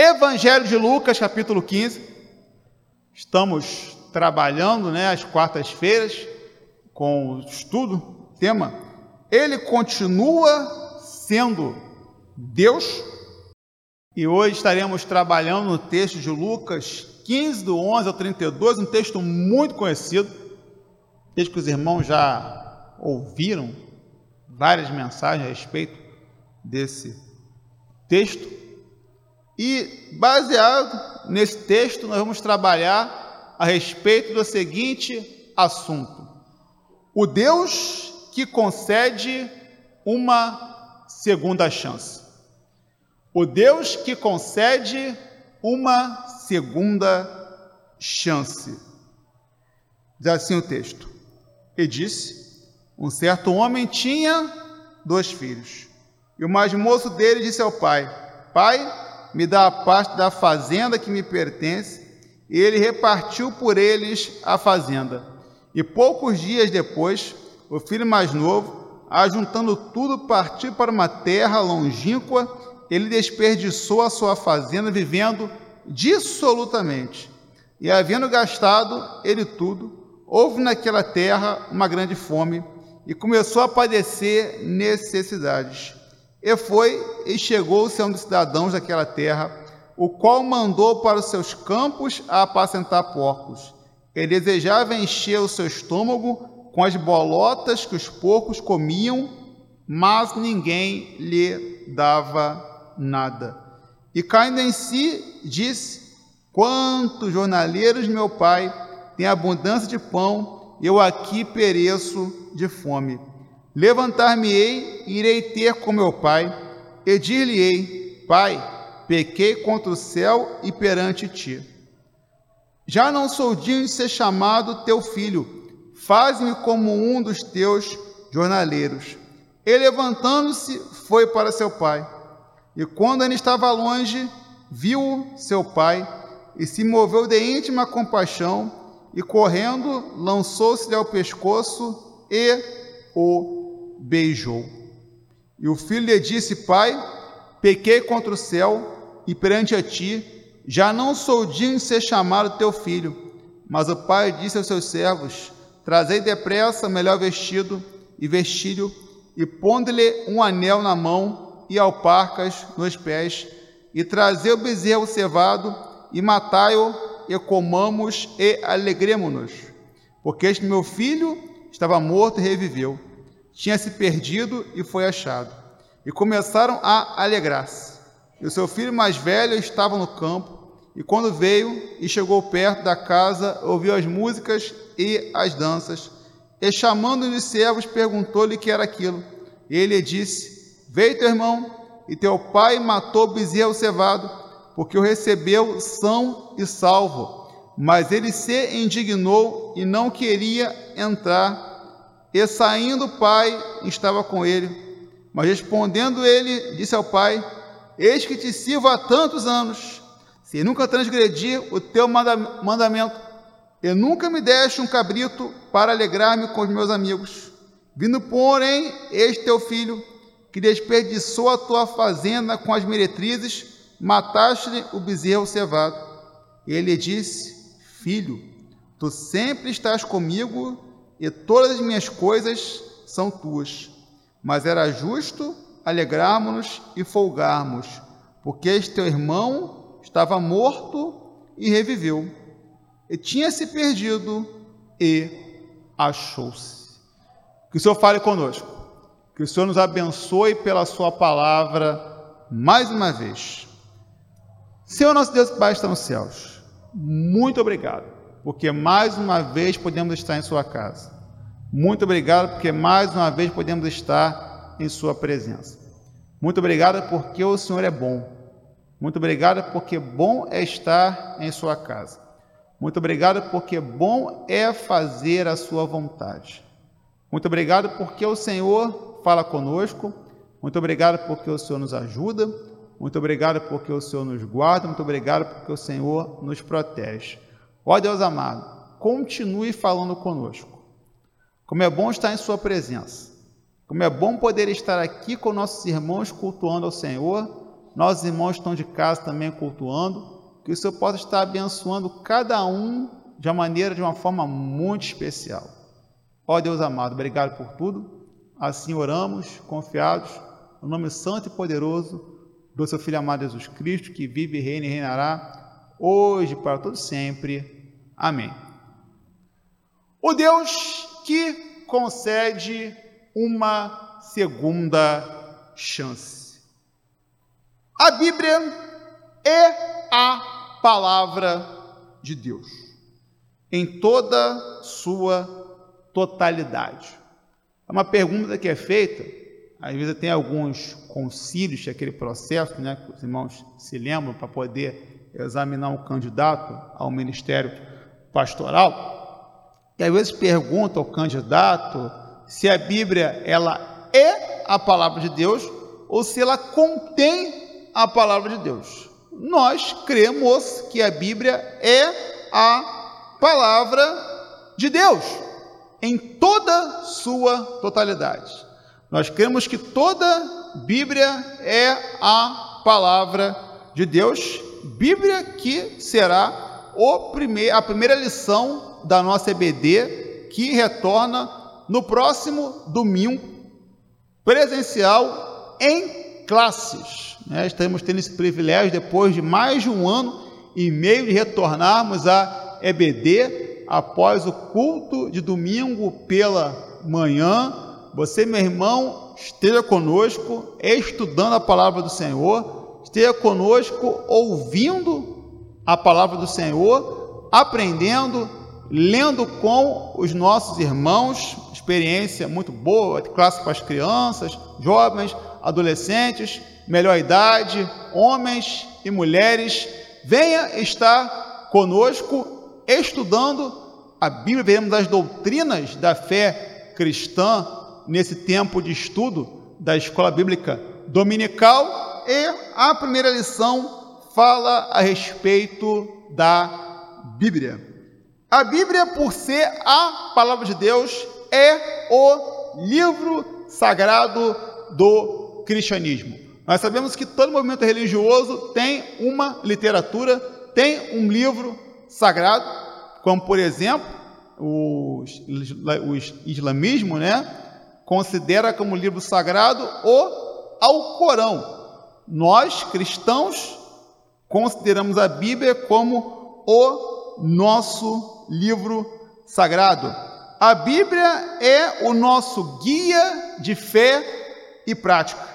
Evangelho de Lucas, capítulo 15. Estamos trabalhando, né, às quartas-feiras com o estudo, tema. Ele continua sendo Deus. E hoje estaremos trabalhando no texto de Lucas 15, do 11 ao 32, um texto muito conhecido, desde que os irmãos já ouviram várias mensagens a respeito desse texto. E baseado nesse texto, nós vamos trabalhar a respeito do seguinte assunto: o Deus que concede uma segunda chance. O Deus que concede uma segunda chance. Diz assim o texto: E disse: Um certo homem tinha dois filhos. E o mais moço dele disse ao pai: Pai, me dá a parte da fazenda que me pertence. E ele repartiu por eles a fazenda. E poucos dias depois, o filho mais novo, ajuntando tudo, partiu para uma terra longínqua. Ele desperdiçou a sua fazenda, vivendo dissolutamente. E havendo gastado ele tudo, houve naquela terra uma grande fome e começou a padecer necessidades. E foi e chegou-se a um dos cidadãos daquela terra, o qual mandou para os seus campos a apacentar porcos. Ele desejava encher o seu estômago com as bolotas que os porcos comiam, mas ninguém lhe dava nada. E caindo em si, disse: Quantos jornaleiros, meu pai, têm abundância de pão, eu aqui pereço de fome. Levantar-me-ei, irei ter com meu pai, e dir-lhe-ei: Pai, pequei contra o céu e perante ti. Já não sou digno de ser chamado teu filho, faz-me como um dos teus jornaleiros. E levantando-se, foi para seu pai. E quando ele estava longe, viu seu pai e se moveu de íntima compaixão, e correndo, lançou-se-lhe ao pescoço e o beijou. E o filho lhe disse: Pai, pequei contra o céu e perante a ti, já não sou digno de ser chamado teu filho. Mas o pai disse aos seus servos: Trazei depressa melhor vestido e vestilho, e pondo-lhe um anel na mão e alparcas nos pés, e trazei o bezerro cevado, e matai-o, e comamos e alegremo-nos. Porque este meu filho estava morto e reviveu tinha se perdido e foi achado. E começaram a alegrar-se. E o seu filho mais velho estava no campo, e quando veio e chegou perto da casa, ouviu as músicas e as danças. E chamando-lhe os servos, perguntou-lhe que era aquilo. E ele disse: Veio teu irmão, e teu pai matou o bezerro cevado, porque o recebeu são e salvo. Mas ele se indignou e não queria entrar e saindo o pai estava com ele. Mas respondendo ele, disse ao pai: Eis que te sirvo há tantos anos, se nunca transgredi o teu mandamento, e nunca me deste um cabrito para alegrar-me com os meus amigos. Vindo, porém, este teu filho, que desperdiçou a tua fazenda com as meretrizes, mataste-lhe o bezerro cevado. Ele disse: Filho, tu sempre estás comigo e todas as minhas coisas são tuas. Mas era justo alegrarmos-nos e folgarmos, porque este teu irmão estava morto e reviveu, e tinha se perdido e achou-se. Que o Senhor fale conosco, que o Senhor nos abençoe pela Sua palavra mais uma vez. Senhor nosso Deus que Pai está nos céus, muito obrigado porque mais uma vez podemos estar em Sua casa. Muito obrigado, porque mais uma vez podemos estar em Sua presença. Muito obrigado, porque o Senhor é bom. Muito obrigado, porque bom é estar em Sua casa. Muito obrigado, porque bom é fazer a Sua vontade. Muito obrigado, porque o Senhor fala conosco. Muito obrigado, porque o Senhor nos ajuda. Muito obrigado, porque o Senhor nos guarda. Muito obrigado, porque o Senhor nos protege. Ó Deus amado, continue falando conosco. Como é bom estar em Sua presença. Como é bom poder estar aqui com nossos irmãos cultuando ao Senhor nossos irmãos estão de casa também cultuando, que o Senhor possa estar abençoando cada um de uma maneira, de uma forma muito especial. Ó Deus amado, obrigado por tudo. Assim oramos, confiados, no nome santo e poderoso do seu Filho amado Jesus Cristo, que vive, reina e reinará, hoje para todo sempre. Amém. O Deus que concede uma segunda chance. A Bíblia é a palavra de Deus, em toda sua totalidade. É uma pergunta que é feita, às vezes tem alguns concílios, aquele processo, né, que os irmãos se lembram, para poder examinar um candidato ao ministério pastoral. E às vezes pergunta ao candidato se a Bíblia ela é a palavra de Deus ou se ela contém a palavra de Deus. Nós cremos que a Bíblia é a palavra de Deus em toda sua totalidade. Nós cremos que toda Bíblia é a palavra de Deus, Bíblia que será primeir, a primeira lição da nossa EBD, que retorna no próximo domingo, presencial em classes. Né? Estamos tendo esse privilégio, depois de mais de um ano e meio, de retornarmos à EBD após o culto de domingo pela manhã. Você, meu irmão, esteja conosco estudando a palavra do Senhor, esteja conosco ouvindo a palavra do Senhor, aprendendo, lendo com os nossos irmãos, experiência muito boa, classe para as crianças, jovens, adolescentes, melhor idade, homens e mulheres. Venha estar conosco estudando a Bíblia, veremos as doutrinas da fé cristã nesse tempo de estudo da escola bíblica dominical e a primeira lição fala a respeito da Bíblia. A Bíblia, por ser a palavra de Deus, é o livro sagrado do cristianismo. Nós sabemos que todo movimento religioso tem uma literatura, tem um livro sagrado, como por exemplo o, islamismo, né? considera como livro sagrado o Alcorão. Nós, cristãos, consideramos a Bíblia como o nosso livro sagrado. A Bíblia é o nosso guia de fé e prática.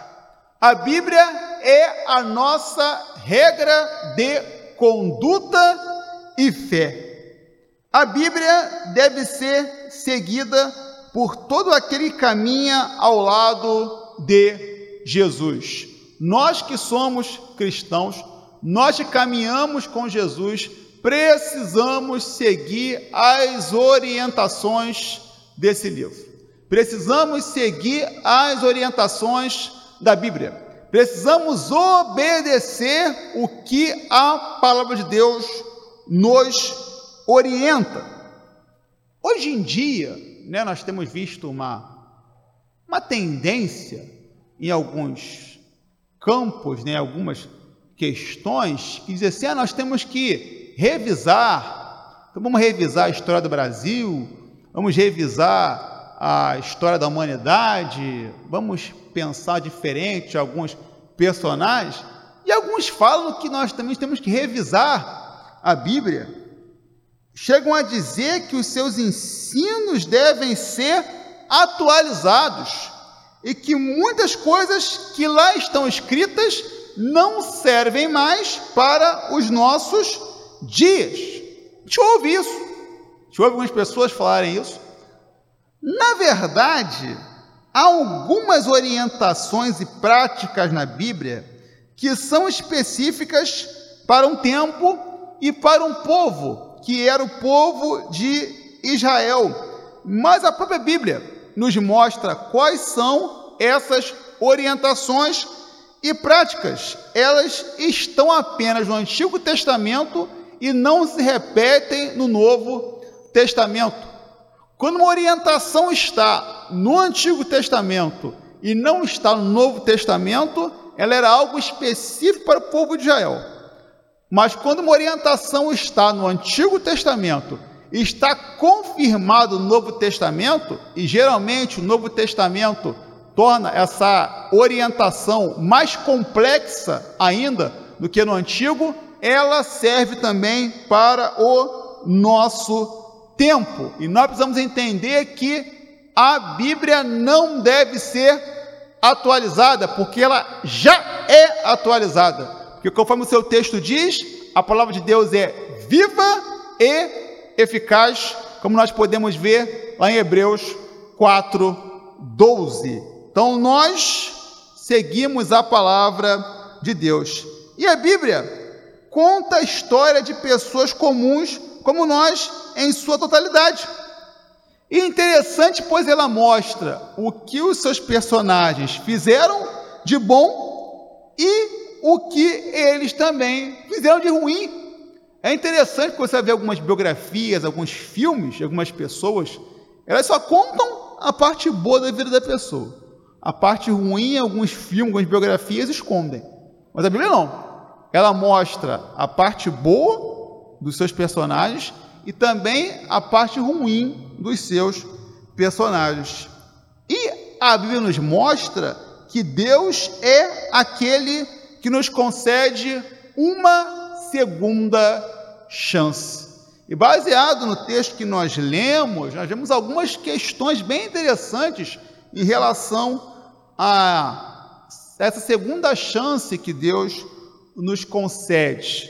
A Bíblia é a nossa regra de conduta e fé. A Bíblia deve ser seguida por todo aquele que caminha ao lado de Jesus. Nós que somos cristãos, nós que caminhamos com Jesus, precisamos seguir as orientações desse livro. Precisamos seguir as orientações da Bíblia. Precisamos obedecer o que a palavra de Deus nos orienta. Hoje em dia, né, nós temos visto uma, uma tendência em alguns campos, né, algumas questões, que dizem assim: ah, nós temos que revisar, então vamos revisar a história do Brasil, vamos revisar a história da humanidade, vamos pensar diferente alguns personagens, e alguns falam que nós também temos que revisar a Bíblia. Chegam a dizer que os seus ensinos devem ser atualizados e que muitas coisas que lá estão escritas não servem mais para os nossos dias. A gente ouve isso, a gente ouve algumas pessoas falarem isso. Na verdade, há algumas orientações e práticas na Bíblia que são específicas para um tempo e para um povo que era o povo de Israel. Mas a própria Bíblia nos mostra quais são essas orientações e práticas. Elas estão apenas no Antigo Testamento e não se repetem no Novo Testamento. Quando uma orientação está no Antigo Testamento e não está no Novo Testamento, ela era algo específico para o povo de Israel. Mas quando uma orientação está no Antigo Testamento e está confirmado no Novo Testamento, e geralmente o Novo Testamento torna essa orientação mais complexa ainda do que no Antigo, ela serve também para o nosso tempo. E nós precisamos entender que a Bíblia não deve ser atualizada, porque ela já é atualizada. Porque conforme o seu texto diz, a palavra de Deus é viva e eficaz, como nós podemos ver lá em Hebreus 4, 12. Então nós seguimos a palavra de Deus. E a Bíblia conta a história de pessoas comuns como nós em sua totalidade. E interessante, pois ela mostra o que os seus personagens fizeram de bom e o que eles também fizeram de ruim. É interessante que você vê algumas biografias, alguns filmes algumas pessoas, elas só contam a parte boa da vida da pessoa. A parte ruim, alguns filmes, algumas biografias escondem. Mas a Bíblia não. Ela mostra a parte boa dos seus personagens e também a parte ruim dos seus personagens. E a Bíblia nos mostra que Deus é aquele que nos concede uma segunda chance. E baseado no texto que nós lemos, nós vemos algumas questões bem interessantes em relação a essa segunda chance que Deus nos concede.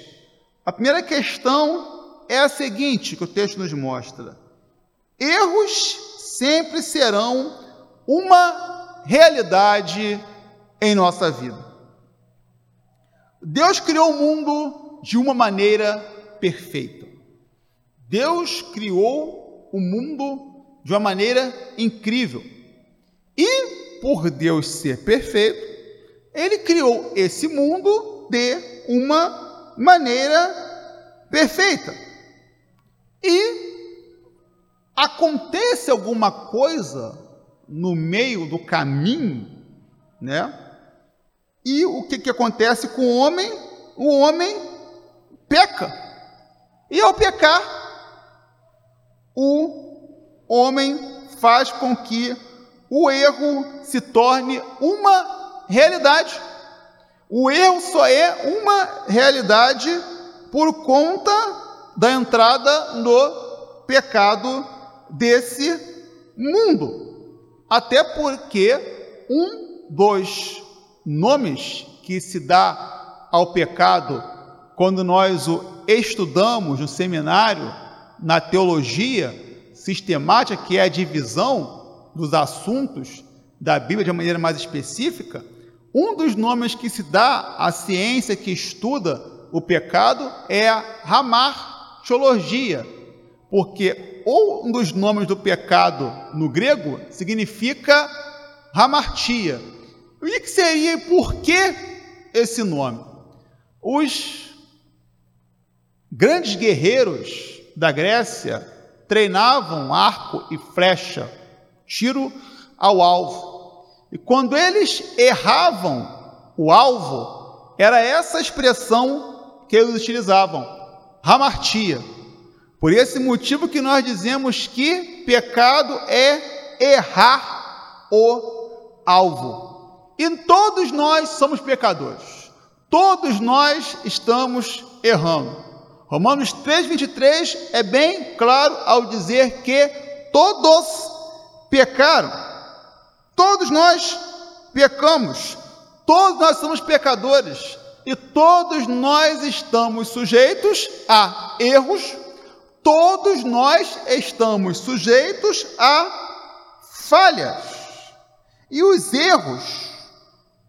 A primeira questão é a seguinte que o texto nos mostra: erros sempre serão uma realidade em nossa vida. Deus criou o mundo de uma maneira perfeita. Deus criou o mundo de uma maneira incrível. E, por Deus ser perfeito, Ele criou esse mundo de uma maneira perfeita e acontece alguma coisa no meio do caminho, né? E o que, que acontece com o homem? O homem peca. E ao pecar, o homem faz com que o erro se torne uma realidade. O erro só é uma realidade por conta da entrada no pecado desse mundo. Até porque um dos nomes que se dá ao pecado quando nós o estudamos no seminário, na teologia sistemática, que é a divisão dos assuntos da Bíblia de uma maneira mais específica, um dos nomes que se dá à ciência que estuda o pecado é a Ramar teologia, porque um dos nomes do pecado no grego significa hamartia. O que seria e por que esse nome? Os grandes guerreiros da Grécia treinavam arco e flecha, tiro ao alvo. E quando eles erravam o alvo, era essa expressão que eles utilizavam hamartia. Por esse motivo que nós dizemos que pecado é errar o alvo. E todos nós somos pecadores. Todos nós estamos errando. Romanos 3:23 é bem claro ao dizer que todos pecaram. Todos nós pecamos. Todos nós somos pecadores e todos nós estamos sujeitos a erros, todos nós estamos sujeitos a falhas. E os erros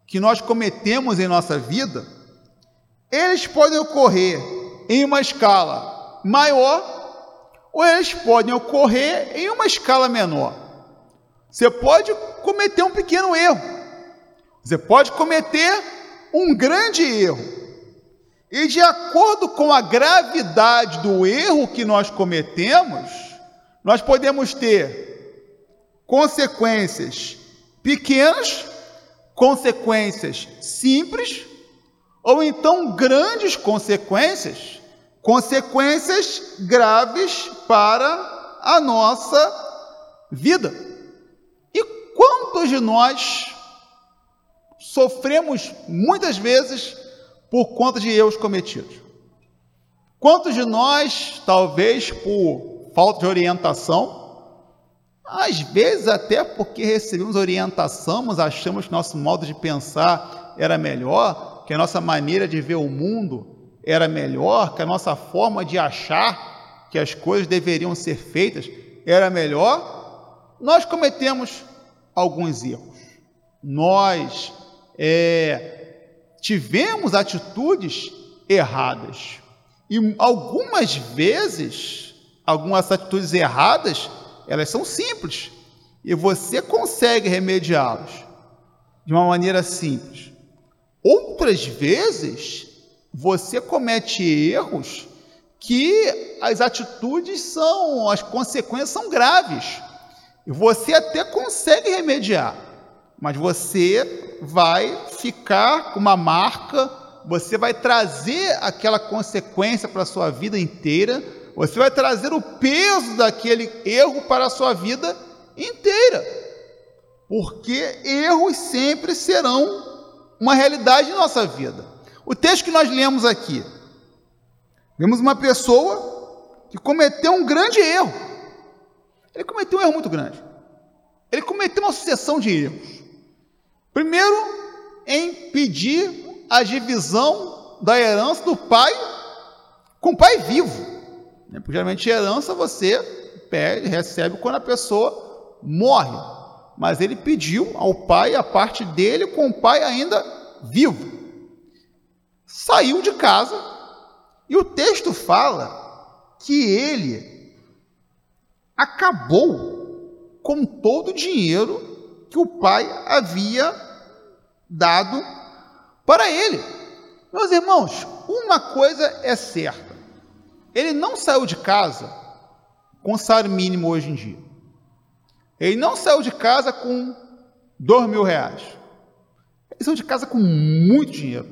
que nós cometemos em nossa vida, eles podem ocorrer em uma escala maior ou eles podem ocorrer em uma escala menor. Você pode cometer um pequeno erro. Você pode cometer um grande erro. E de acordo com a gravidade do erro que nós cometemos, nós podemos ter consequências pequenas consequências simples, ou então grandes consequências, consequências graves para a nossa vida. Quantos de nós sofremos muitas vezes por conta de erros cometidos? Quantos de nós, talvez por falta de orientação, às vezes, até porque recebemos orientação, mas achamos que nosso modo de pensar era melhor, que a nossa maneira de ver o mundo era melhor, que a nossa forma de achar que as coisas deveriam ser feitas era melhor, nós cometemos alguns erros. Nós é, tivemos atitudes erradas. E algumas vezes, algumas atitudes erradas elas são simples e você consegue remediá-las de uma maneira simples. Outras vezes, você comete erros que as atitudes são, as consequências são graves. Você até consegue remediar, mas você vai ficar com uma marca, você vai trazer aquela consequência para a sua vida inteira você vai trazer o peso daquele erro para a sua vida inteira. Porque erros sempre serão uma realidade em nossa vida. O texto que nós lemos aqui, vemos uma pessoa que cometeu um grande erro. Ele cometeu um erro muito grande. Ele cometeu uma sucessão de erros. Primeiro, em pedir a divisão da herança do pai com o pai vivo. Né? Porque geralmente herança você pede, recebe quando a pessoa morre. Mas ele pediu ao pai a parte dele com o pai ainda vivo. Saiu de casa e o texto fala que ele acabou com todo o dinheiro que o pai havia dado para ele. Meus irmãos, uma coisa é certa ele não saiu de casa com salário mínimo hoje em dia. Ele não saiu de casa com dois mil reais. Ele saiu de casa com muito dinheiro.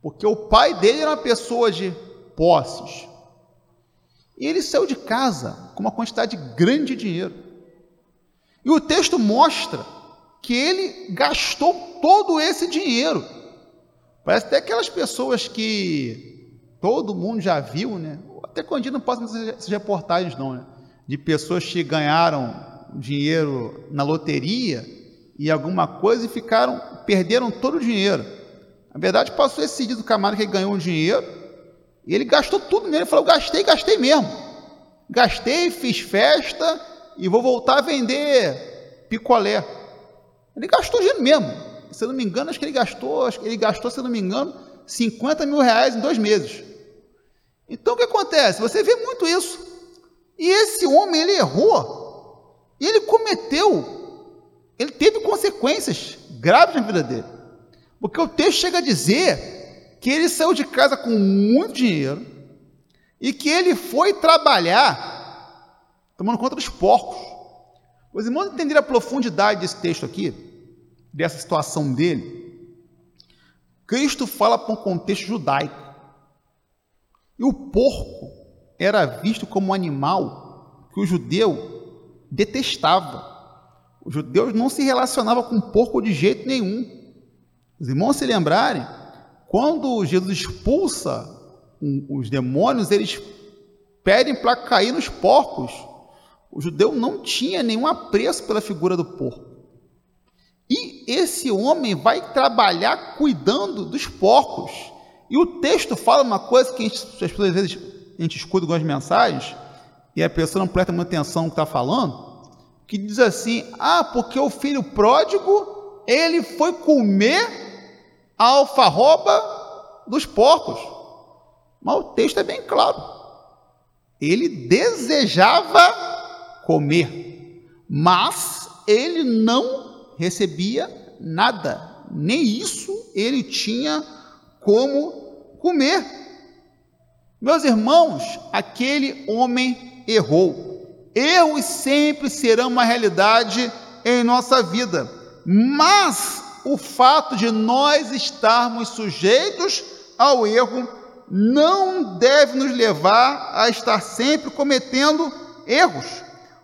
Porque o pai dele era uma pessoa de posses. E ele saiu de casa com uma quantidade grande de dinheiro. E o texto mostra que ele gastou todo esse dinheiro. Parece até aquelas pessoas que todo mundo já viu, né? Até quando não posso essas reportagens não, né? De pessoas que ganharam dinheiro na loteria e alguma coisa e ficaram, perderam todo o dinheiro. Na verdade, passou esse dia do camarada que ganhou um dinheiro e ele gastou tudo mesmo. Ele falou: gastei, gastei mesmo. Gastei, fiz festa e vou voltar a vender picolé. Ele gastou dinheiro mesmo. Se eu não me engano, acho que ele gastou, acho que ele gastou, se eu não me engano, 50 mil reais em dois meses. Então o que acontece? Você vê muito isso. E esse homem, ele errou. Ele cometeu. Ele teve consequências graves na vida dele. Porque o texto chega a dizer que ele saiu de casa com muito dinheiro e que ele foi trabalhar tomando conta dos porcos. Os irmãos entenderam a profundidade desse texto aqui, dessa situação dele. Cristo fala para um contexto judaico. E o porco era visto como um animal que o judeu detestava. Os judeus não se relacionavam com porco de jeito nenhum. Os irmãos se lembrarem, quando Jesus expulsa os demônios, eles pedem para cair nos porcos. O judeu não tinha nenhum apreço pela figura do porco. E esse homem vai trabalhar cuidando dos porcos. E o texto fala uma coisa que a gente, às vezes a gente escuta algumas mensagens e a pessoa não presta muita atenção no que está falando, que diz assim: ah, porque o filho pródigo ele foi comer a alfarroba dos porcos. Mas o texto é bem claro. Ele desejava comer, mas ele não recebia nada, nem isso ele tinha como comer. Meus irmãos, aquele homem errou. Erros sempre serão uma realidade em nossa vida, mas o fato de nós estarmos sujeitos ao erro não deve nos levar a estar sempre cometendo erros,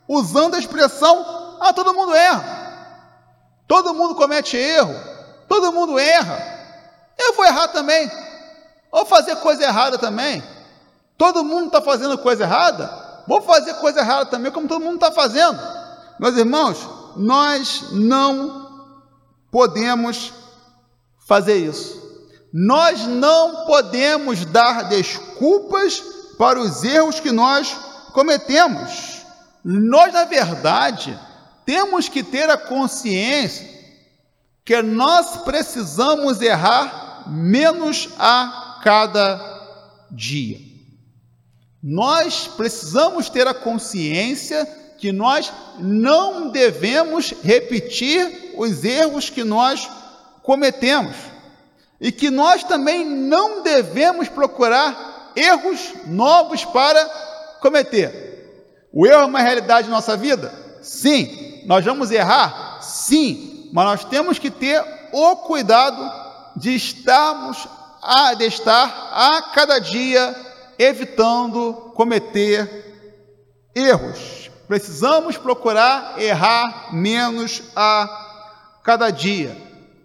usando a expressão: ah, todo mundo erra, todo mundo comete erro, todo mundo erra, eu vou errar também, ou fazer coisa errada também, todo mundo está fazendo coisa errada, vou fazer coisa errada também, como todo mundo está fazendo. Meus irmãos, nós não podemos fazer isso. Nós não podemos dar desculpas para os erros que nós cometemos. Nós, na verdade, temos que ter a consciência que nós precisamos errar menos a cada dia. Nós precisamos ter a consciência que nós não devemos repetir os erros que nós cometemos e que nós também não devemos procurar erros novos para cometer. O erro é uma realidade de nossa vida? Sim. Nós vamos errar? Sim. Mas nós temos que ter o cuidado de estarmos a de estar a cada dia evitando cometer erros. Precisamos procurar errar menos a cada dia,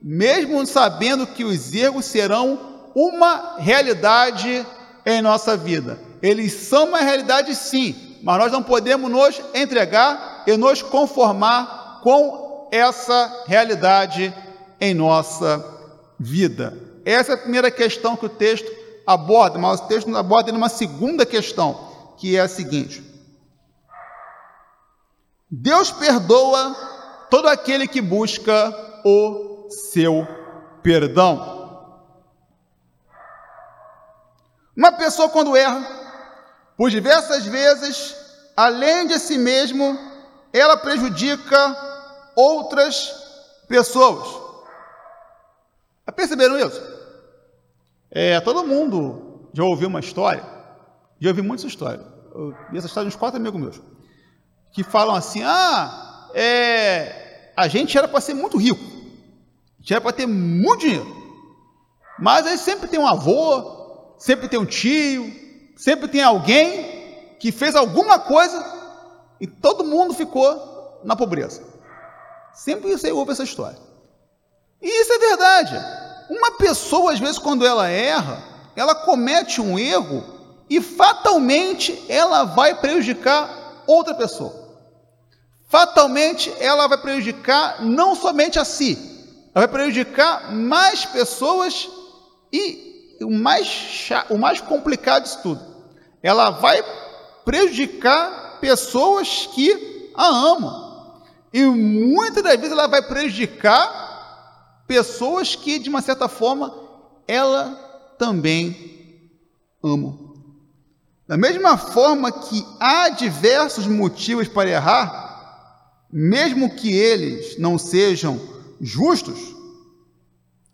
mesmo sabendo que os erros serão uma realidade em nossa vida. Eles são uma realidade sim, mas nós não podemos nos entregar e nos conformar com essa realidade em nossa vida. Essa é a primeira questão que o texto aborda, mas o texto aborda uma segunda questão, que é a seguinte: Deus perdoa todo aquele que busca o seu perdão. Uma pessoa, quando erra, por diversas vezes, além de si mesmo, ela prejudica outras pessoas. Perceberam isso? É, todo mundo já ouviu uma história, já ouvi muita história. Eu essa história de uns quatro amigos meus que falam assim: ah, é, a gente era para ser muito rico, a gente era para ter muito dinheiro, mas aí sempre tem um avô, sempre tem um tio, sempre tem alguém que fez alguma coisa e todo mundo ficou na pobreza. Sempre você ouve essa história. E isso é verdade. Uma pessoa, às vezes, quando ela erra, ela comete um erro e fatalmente ela vai prejudicar outra pessoa fatalmente ela vai prejudicar não somente a si, ela vai prejudicar mais pessoas e o mais, o mais complicado disso tudo, ela vai prejudicar pessoas que a amam. E muitas das vezes ela vai prejudicar pessoas que, de uma certa forma, ela também ama. Da mesma forma que há diversos motivos para errar, mesmo que eles não sejam justos,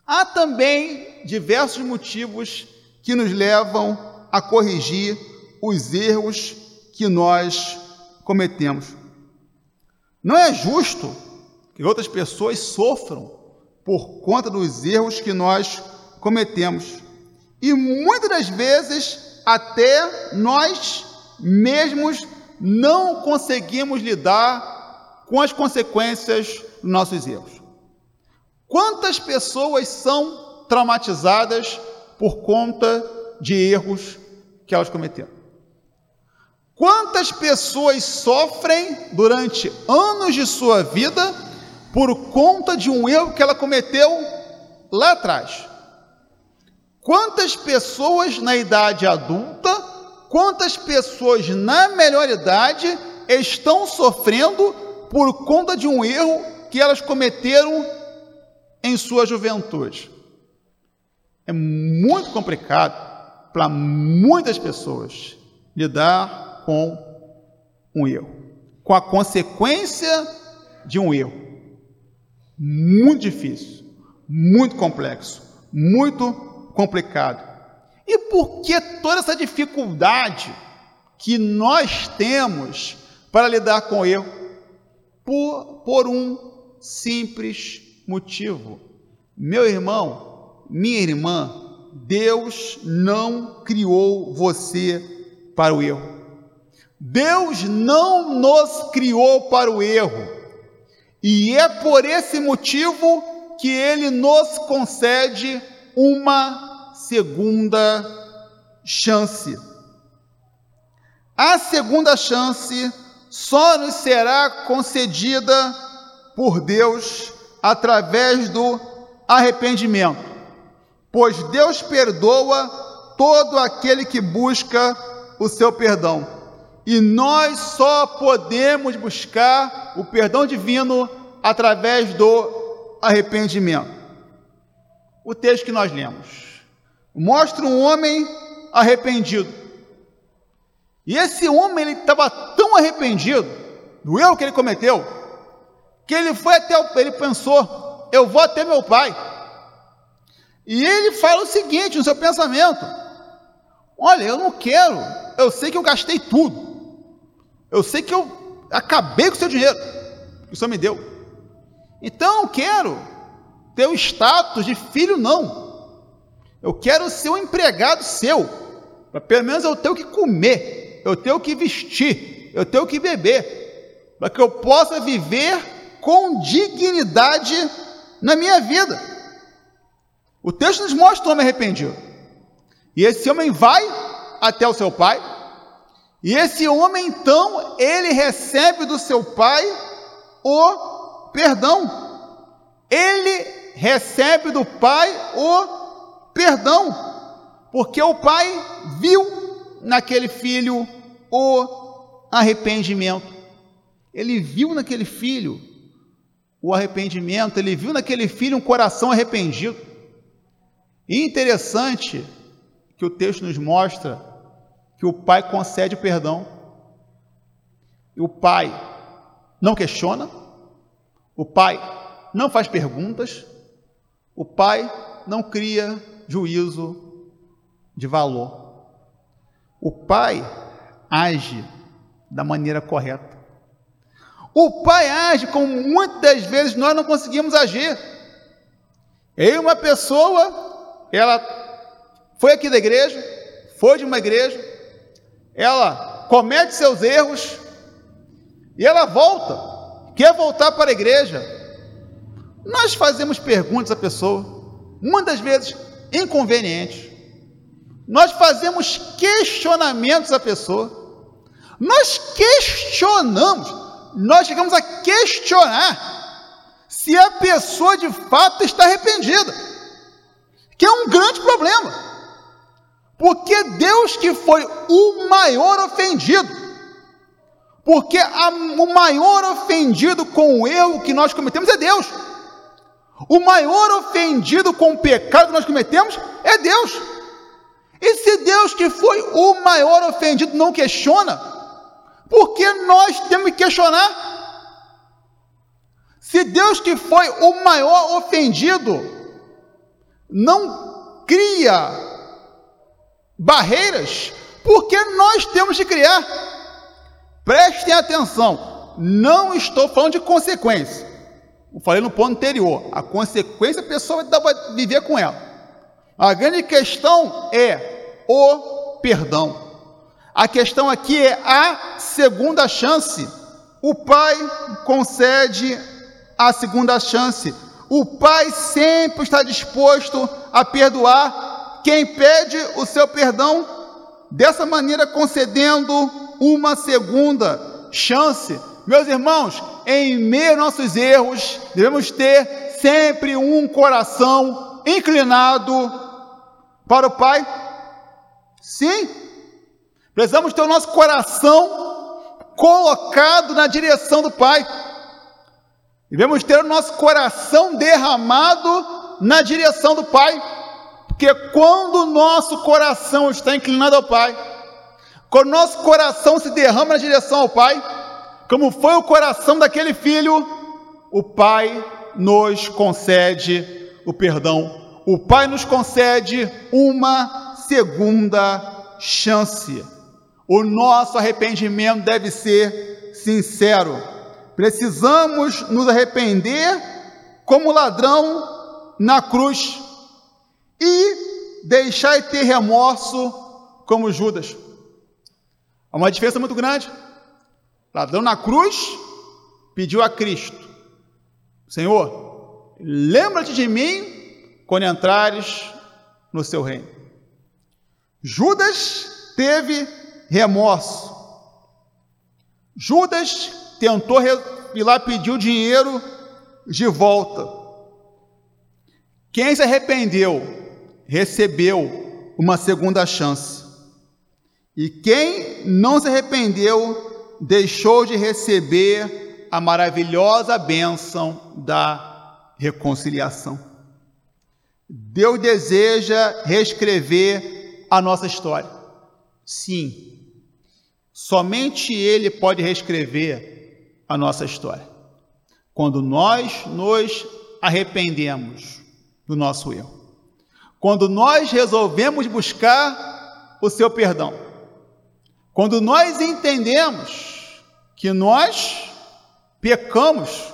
há também diversos motivos que nos levam a corrigir os erros que nós cometemos. Não é justo que outras pessoas sofram por conta dos erros que nós cometemos. E muitas das vezes, até nós mesmos não conseguimos lidar com as consequências dos nossos erros. Quantas pessoas são traumatizadas por conta de erros que elas cometeram? Quantas pessoas sofrem durante anos de sua vida por conta de um erro que ela cometeu lá atrás? Quantas pessoas na idade adulta, quantas pessoas na melhor idade estão sofrendo por conta de um erro que elas cometeram em sua juventude. É muito complicado para muitas pessoas lidar com um erro, com a consequência de um erro. Muito difícil, muito complexo, muito complicado. E por que toda essa dificuldade que nós temos para lidar com o erro? Por, por um simples motivo. Meu irmão, minha irmã, Deus não criou você para o erro. Deus não nos criou para o erro. E é por esse motivo que ele nos concede uma segunda chance. A segunda chance só nos será concedida por Deus através do arrependimento, pois Deus perdoa todo aquele que busca o seu perdão. E nós só podemos buscar o perdão divino através do arrependimento. O texto que nós lemos mostra um homem arrependido. E esse homem ele estava tão arrependido do erro que ele cometeu, que ele foi até o, ele pensou, eu vou até meu pai. E ele fala o seguinte no seu pensamento: Olha, eu não quero, eu sei que eu gastei tudo. Eu sei que eu acabei com o seu dinheiro que o Senhor me deu. Então eu não quero ter o status de filho, não. Eu quero ser um empregado seu. Para pelo menos eu ter o que comer, eu ter o que vestir, eu ter o que beber. Para que eu possa viver com dignidade na minha vida. O texto nos mostra o homem arrependido. E esse homem vai até o seu pai e esse homem, então, ele recebe do seu pai o perdão. Ele recebe do pai o perdão, porque o pai viu naquele filho o arrependimento. Ele viu naquele filho o arrependimento, ele viu naquele filho um coração arrependido. E interessante que o texto nos mostra que o pai concede perdão. E o pai não questiona, o pai não faz perguntas, o pai não cria juízo de valor. O pai age da maneira correta. O pai age como muitas vezes nós não conseguimos agir. E uma pessoa, ela foi aqui da igreja, foi de uma igreja, ela comete seus erros e ela volta, quer voltar para a igreja. Nós fazemos perguntas à pessoa, muitas vezes inconvenientes. Nós fazemos questionamentos à pessoa. Nós questionamos, nós chegamos a questionar se a pessoa de fato está arrependida, que é um grande problema. Porque Deus que foi o maior ofendido, porque a, o maior ofendido com o erro que nós cometemos é Deus. O maior ofendido com o pecado que nós cometemos é Deus. E se Deus que foi o maior ofendido não questiona, por que nós temos que questionar? Se Deus que foi o maior ofendido não cria barreiras, porque nós temos de criar. Prestem atenção, não estou falando de consequência. Eu falei no ponto anterior, a consequência a pessoa vai viver com ela. A grande questão é o perdão. A questão aqui é a segunda chance. O pai concede a segunda chance. O pai sempre está disposto a perdoar quem pede o seu perdão, dessa maneira concedendo uma segunda chance. Meus irmãos, em meio aos nossos erros, devemos ter sempre um coração inclinado para o Pai. Sim, precisamos ter o nosso coração colocado na direção do Pai. Devemos ter o nosso coração derramado na direção do Pai. Porque quando o nosso coração está inclinado ao Pai, quando o nosso coração se derrama na direção ao Pai, como foi o coração daquele filho, o Pai nos concede o perdão. O Pai nos concede uma segunda chance. O nosso arrependimento deve ser sincero. Precisamos nos arrepender como ladrão na cruz e deixar de ter remorso como Judas. Há uma diferença muito grande. Ladrão na cruz pediu a Cristo: Senhor, lembra-te de mim quando entrares no seu reino. Judas teve remorso. Judas tentou ir lá pedir o dinheiro de volta. Quem se arrependeu recebeu uma segunda chance. E quem não se arrependeu deixou de receber a maravilhosa bênção da reconciliação. Deus deseja reescrever a nossa história. Sim, somente Ele pode reescrever a nossa história. Quando nós nos arrependemos do nosso erro. Quando nós resolvemos buscar o seu perdão. Quando nós entendemos que nós pecamos,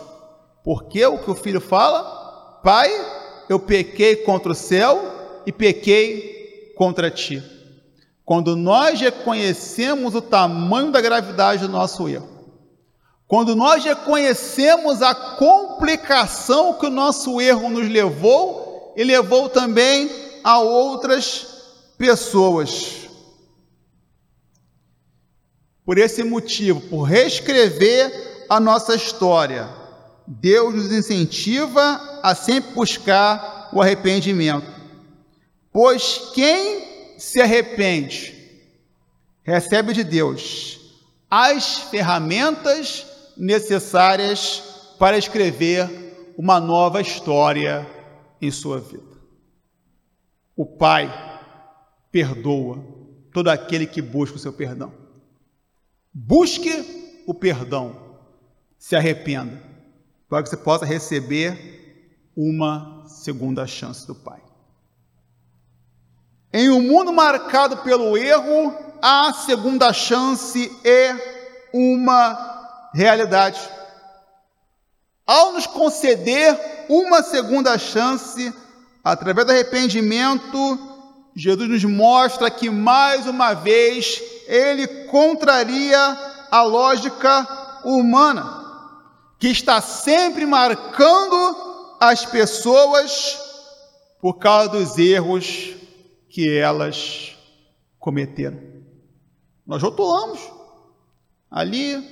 porque o que o filho fala, Pai, eu pequei contra o céu e pequei contra ti. Quando nós reconhecemos o tamanho da gravidade do nosso erro, quando nós reconhecemos a complicação que o nosso erro nos levou e levou também a outras pessoas. Por esse motivo, por reescrever a nossa história, Deus nos incentiva a sempre buscar o arrependimento. Pois quem se arrepende recebe de Deus as ferramentas necessárias para escrever uma nova história em sua vida. O Pai perdoa todo aquele que busca o seu perdão. Busque o perdão, se arrependa, para que você possa receber uma segunda chance do Pai. Em um mundo marcado pelo erro, a segunda chance é uma realidade. Ao nos conceder uma segunda chance, através do arrependimento, Jesus nos mostra que mais uma vez ele contraria a lógica humana, que está sempre marcando as pessoas por causa dos erros que elas cometeram. Nós rotulamos ali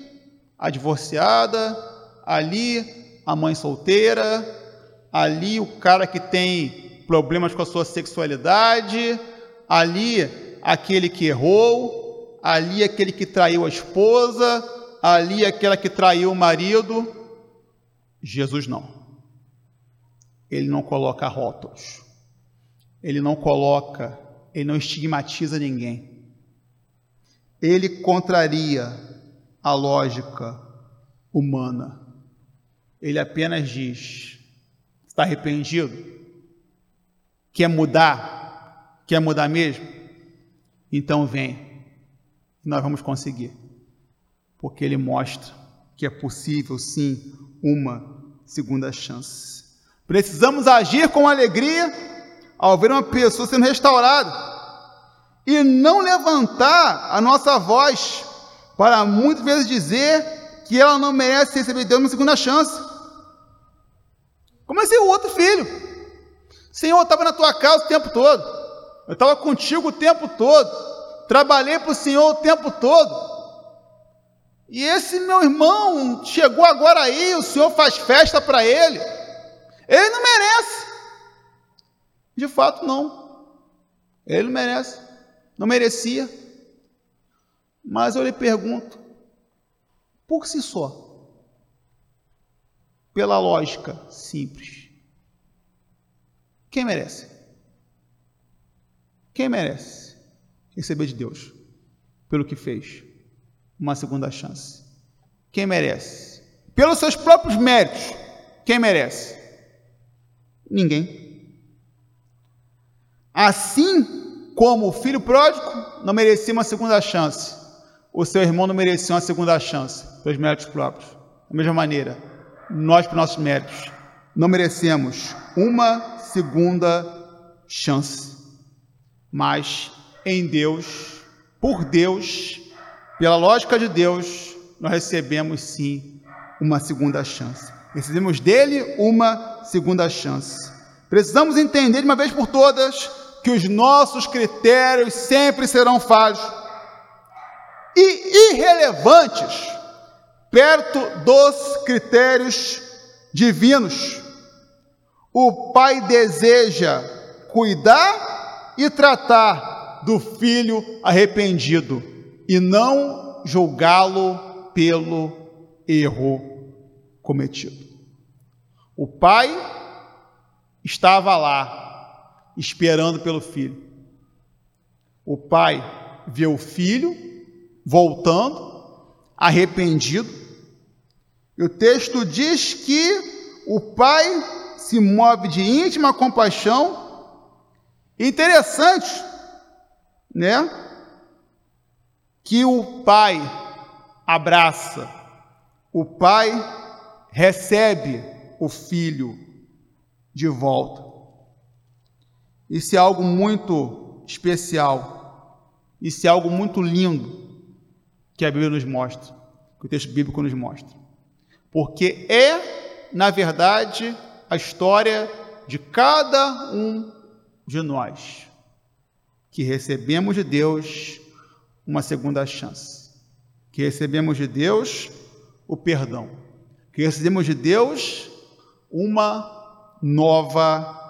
a divorciada, ali a mãe solteira, ali o cara que tem problemas com a sua sexualidade, ali aquele que errou, ali aquele que traiu a esposa, ali aquela que traiu o marido. Jesus não. Ele não coloca rótulos. Ele não coloca, ele não estigmatiza ninguém. Ele contraria a lógica humana. Ele apenas diz: está arrependido? Quer mudar? Quer mudar mesmo? Então vem, nós vamos conseguir, porque ele mostra que é possível sim uma segunda chance. Precisamos agir com alegria ao ver uma pessoa sendo restaurada e não levantar a nossa voz para muitas vezes dizer que ela não merece receber Deus uma segunda chance. Como é o outro filho? Senhor, eu estava na tua casa o tempo todo, eu estava contigo o tempo todo, trabalhei para o Senhor o tempo todo. E esse meu irmão chegou agora aí, o Senhor faz festa para ele. Ele não merece. De fato, não. Ele não merece. Não merecia. Mas eu lhe pergunto, por si só, pela lógica simples, quem merece? Quem merece receber de Deus pelo que fez? Uma segunda chance. Quem merece? Pelos seus próprios méritos, quem merece? Ninguém. Assim como o filho pródigo não merecia uma segunda chance, o seu irmão não merecia uma segunda chance pelos méritos próprios. Da mesma maneira, nós, por nossos méritos, não merecemos uma segunda chance. Mas em Deus, por Deus, pela lógica de Deus, nós recebemos sim uma segunda chance. Recebemos dele uma segunda chance. Precisamos entender de uma vez por todas que os nossos critérios sempre serão falhos e irrelevantes perto dos critérios divinos. O Pai deseja cuidar e tratar do filho arrependido e não julgá-lo pelo erro cometido. O pai estava lá, esperando pelo filho. O pai vê o filho voltando, arrependido. E o texto diz que o pai se move de íntima compaixão. Interessante, né? Que o pai abraça, o pai recebe o filho de volta. Isso é algo muito especial. Isso é algo muito lindo que a Bíblia nos mostra, que o texto bíblico nos mostra. Porque é, na verdade, a história de cada um de nós que recebemos de Deus uma segunda chance, que recebemos de Deus o perdão que recebemos de Deus uma nova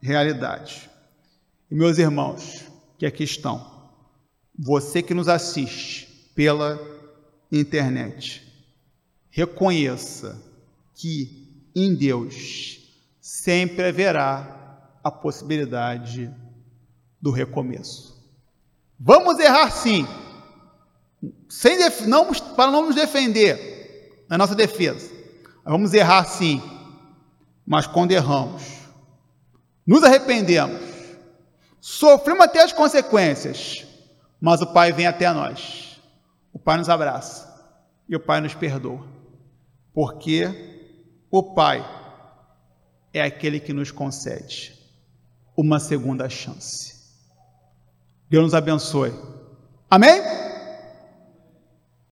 realidade. E meus irmãos, que aqui estão, você que nos assiste pela internet, reconheça que em Deus sempre haverá a possibilidade do recomeço. Vamos errar sim, sem não, para não nos defender, na nossa defesa. Vamos errar sim, mas quando erramos, nos arrependemos, sofremos até as consequências, mas o Pai vem até nós, o Pai nos abraça e o Pai nos perdoa, porque o Pai é aquele que nos concede uma segunda chance. Deus nos abençoe. Amém?